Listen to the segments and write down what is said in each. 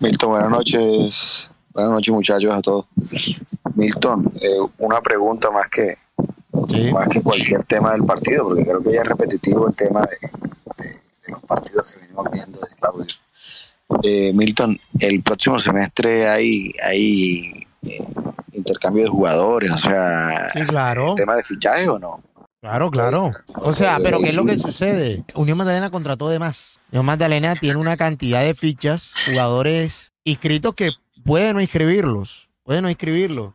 Milton, buenas noches. Buenas noches, muchachos, a todos. Milton, eh, una pregunta más que, más que cualquier tema del partido, porque creo que ya es repetitivo el tema de, los partidos que venimos viendo de Claudio. Eh, Milton, el próximo semestre hay, hay eh, intercambio de jugadores, o sea, claro. tema de fichaje o no? Claro, claro. O sea, pero ¿qué es lo que sucede? Unión Magdalena contrató de más. Unión Magdalena tiene una cantidad de fichas, jugadores inscritos que puede no inscribirlos, puede no inscribirlos,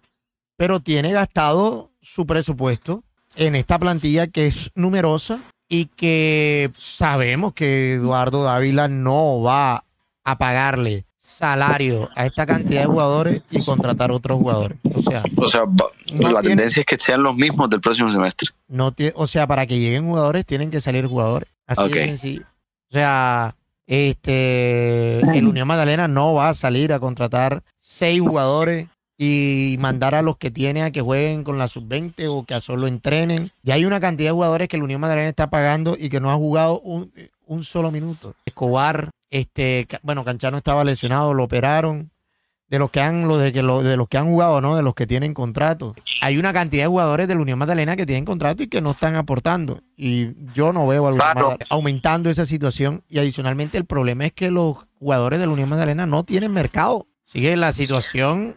pero tiene gastado su presupuesto en esta plantilla que es numerosa y que sabemos que Eduardo Dávila no va a pagarle salario a esta cantidad de jugadores y contratar otros jugadores. O sea, o sea la tendencia es que sean los mismos del próximo semestre. No o sea, para que lleguen jugadores tienen que salir jugadores. Así de sencillo. O sea, este el Unión Magdalena no va a salir a contratar seis jugadores y mandar a los que tiene a que jueguen con la sub-20 o que a solo entrenen. Ya hay una cantidad de jugadores que el Unión Magdalena está pagando y que no ha jugado un, un solo minuto. Escobar, este, bueno, Canchano estaba lesionado, lo operaron. De los que han, de, que de los que han jugado, ¿no? De los que tienen contrato. Hay una cantidad de jugadores de la Unión Magdalena que tienen contrato y que no están aportando. Y yo no veo a aumentando esa situación. Y adicionalmente el problema es que los jugadores de la Unión Magdalena no tienen mercado. Sigue la situación.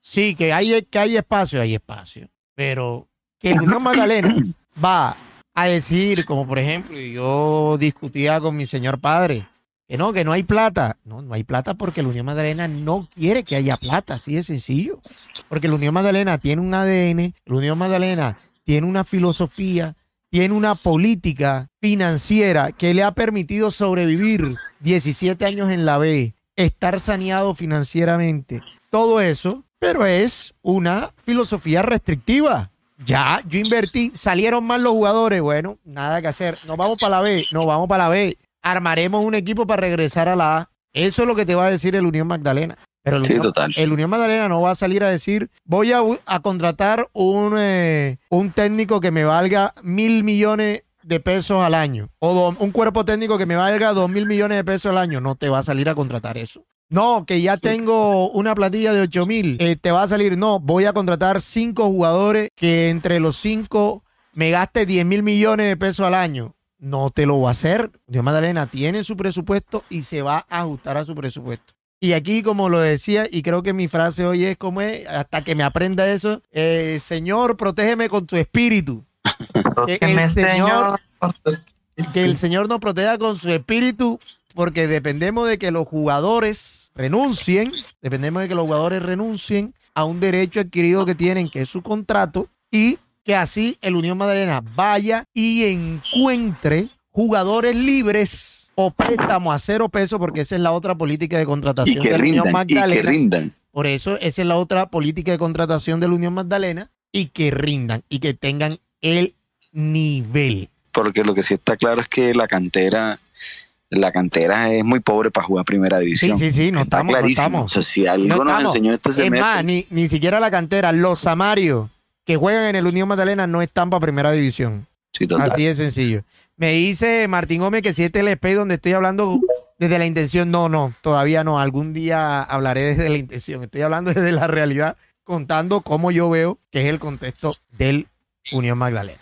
Sí, que hay, que hay espacio, hay espacio. Pero que la Unión Magdalena va a decir, como por ejemplo, yo discutía con mi señor padre, que no, que no hay plata. No, no hay plata porque la Unión Magdalena no quiere que haya plata, así de sencillo. Porque la Unión Magdalena tiene un ADN, la Unión Magdalena tiene una filosofía, tiene una política financiera que le ha permitido sobrevivir 17 años en la B, estar saneado financieramente, todo eso, pero es una filosofía restrictiva. Ya, yo invertí, salieron mal los jugadores, bueno, nada que hacer, nos vamos para la B, nos vamos para la B armaremos un equipo para regresar a la A. Eso es lo que te va a decir el Unión Magdalena. Pero el, Unión, el Unión Magdalena no va a salir a decir, voy a, contratar un, eh, un técnico que me valga mil millones de pesos al año. O un cuerpo técnico que me valga dos mil millones de pesos al año. No te va a salir a contratar eso. No, que ya tengo una platilla de ocho mil. Eh, te va a salir, no, voy a contratar cinco jugadores que entre los cinco me gaste diez mil millones de pesos al año no te lo va a hacer. Dios Magdalena tiene su presupuesto y se va a ajustar a su presupuesto. Y aquí, como lo decía, y creo que mi frase hoy es como es, hasta que me aprenda eso, eh, Señor, protégeme con tu espíritu. que, el Señor, que el Señor nos proteja con su espíritu, porque dependemos de que los jugadores renuncien, dependemos de que los jugadores renuncien a un derecho adquirido que tienen, que es su contrato, y que así el Unión Magdalena vaya y encuentre jugadores libres o préstamos a cero pesos, porque esa es la otra política de contratación de la Unión Magdalena. Y que rindan. Por eso esa es la otra política de contratación de la Unión Magdalena y que rindan y que tengan el nivel. Porque lo que sí está claro es que la cantera la cantera es muy pobre para jugar primera división. Sí, sí, sí, no estamos, no estamos. O sea, si algo nos enseñó este semestre. Es más, ni, ni siquiera la cantera, los Samarios que juegan en el Unión Magdalena no están para primera división. Así de sencillo. Me dice Martín Gómez que si este es el space donde estoy hablando desde la intención. No, no, todavía no. Algún día hablaré desde la intención. Estoy hablando desde la realidad, contando cómo yo veo que es el contexto del Unión Magdalena.